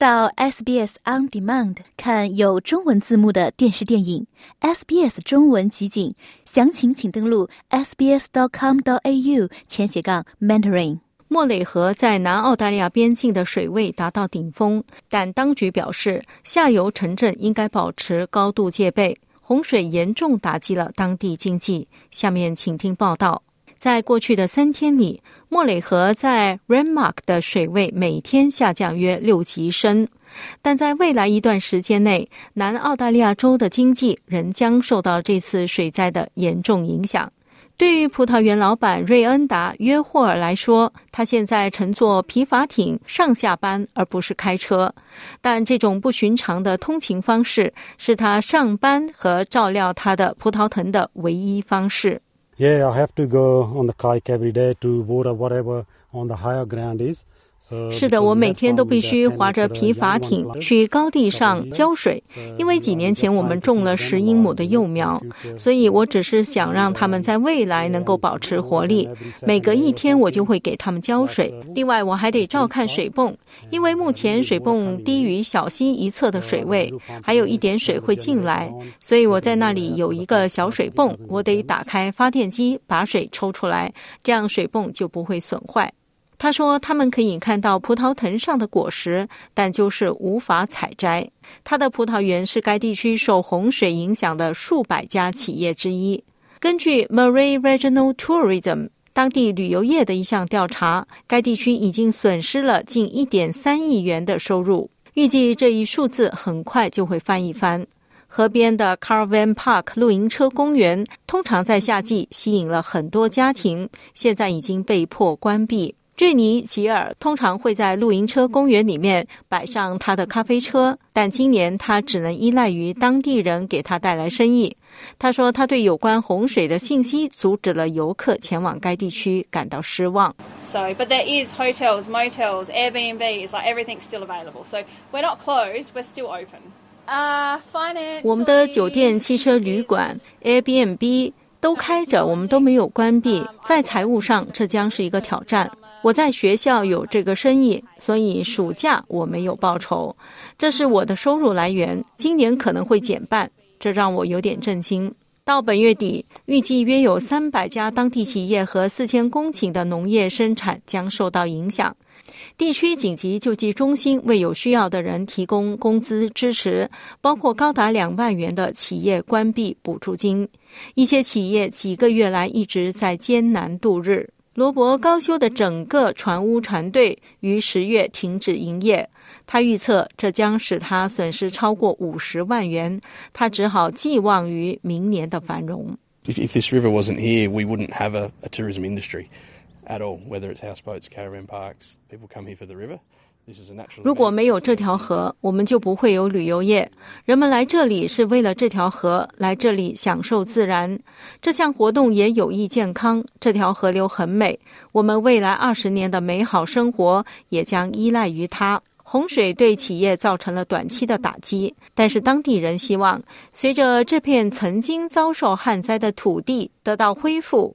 到 SBS On Demand 看有中文字幕的电视电影，SBS 中文集锦，详情请登录 sbs.com.au 前斜杠 mentoring。莫雷河在南澳大利亚边境的水位达到顶峰，但当局表示下游城镇应该保持高度戒备。洪水严重打击了当地经济。下面请听报道。在过去的三天里，莫雷河在 Renmark 的水位每天下降约六级升，但在未来一段时间内，南澳大利亚州的经济仍将受到这次水灾的严重影响。对于葡萄园老板瑞恩达约霍尔来说，他现在乘坐皮筏艇上下班，而不是开车。但这种不寻常的通勤方式是他上班和照料他的葡萄藤的唯一方式。Yeah, I have to go on the kayak every day to water whatever on the higher ground is. 是的，我每天都必须划着皮筏艇去高地上浇水，因为几年前我们种了十英亩的幼苗，所以我只是想让它们在未来能够保持活力。每隔一天我就会给它们浇水，另外我还得照看水泵，因为目前水泵低于小溪一侧的水位，还有一点水会进来，所以我在那里有一个小水泵，我得打开发电机把水抽出来，这样水泵就不会损坏。他说：“他们可以看到葡萄藤上的果实，但就是无法采摘。他的葡萄园是该地区受洪水影响的数百家企业之一。根据 Murray Regional Tourism 当地旅游业的一项调查，该地区已经损失了近1.3亿元的收入。预计这一数字很快就会翻一番。河边的 Caravan Park 露营车公园通常在夏季吸引了很多家庭，现在已经被迫关闭。”瑞尼吉尔通常会在露营车公园里面摆上他的咖啡车，但今年他只能依赖于当地人给他带来生意。他说，他对有关洪水的信息阻止了游客前往该地区感到失望。So, but there is hotels, motels, Airbnbs, like everything's still available. So we're not closed, we're still open. 啊，finance. 我们的酒店、汽车旅馆、Airbnb 都开着，我们都没有关闭。在财务上，这将是一个挑战。我在学校有这个生意，所以暑假我没有报酬，这是我的收入来源。今年可能会减半，这让我有点震惊。到本月底，预计约有三百家当地企业和四千公顷的农业生产将受到影响。地区紧急救济中心为有需要的人提供工资支持，包括高达两万元的企业关闭补助金。一些企业几个月来一直在艰难度日。罗伯高修的整个船屋船队于十月停止营业。他预测这将使他损失超过五十万元。他只好寄望于明年的繁荣。If if this river wasn't here, we wouldn't have a a tourism industry at all. Whether it's houseboats, caravan parks, people come here for the river. 如果没有这条河，我们就不会有旅游业。人们来这里是为了这条河，来这里享受自然。这项活动也有益健康。这条河流很美，我们未来二十年的美好生活也将依赖于它。洪水对企业造成了短期的打击，但是当地人希望，随着这片曾经遭受旱灾的土地得到恢复。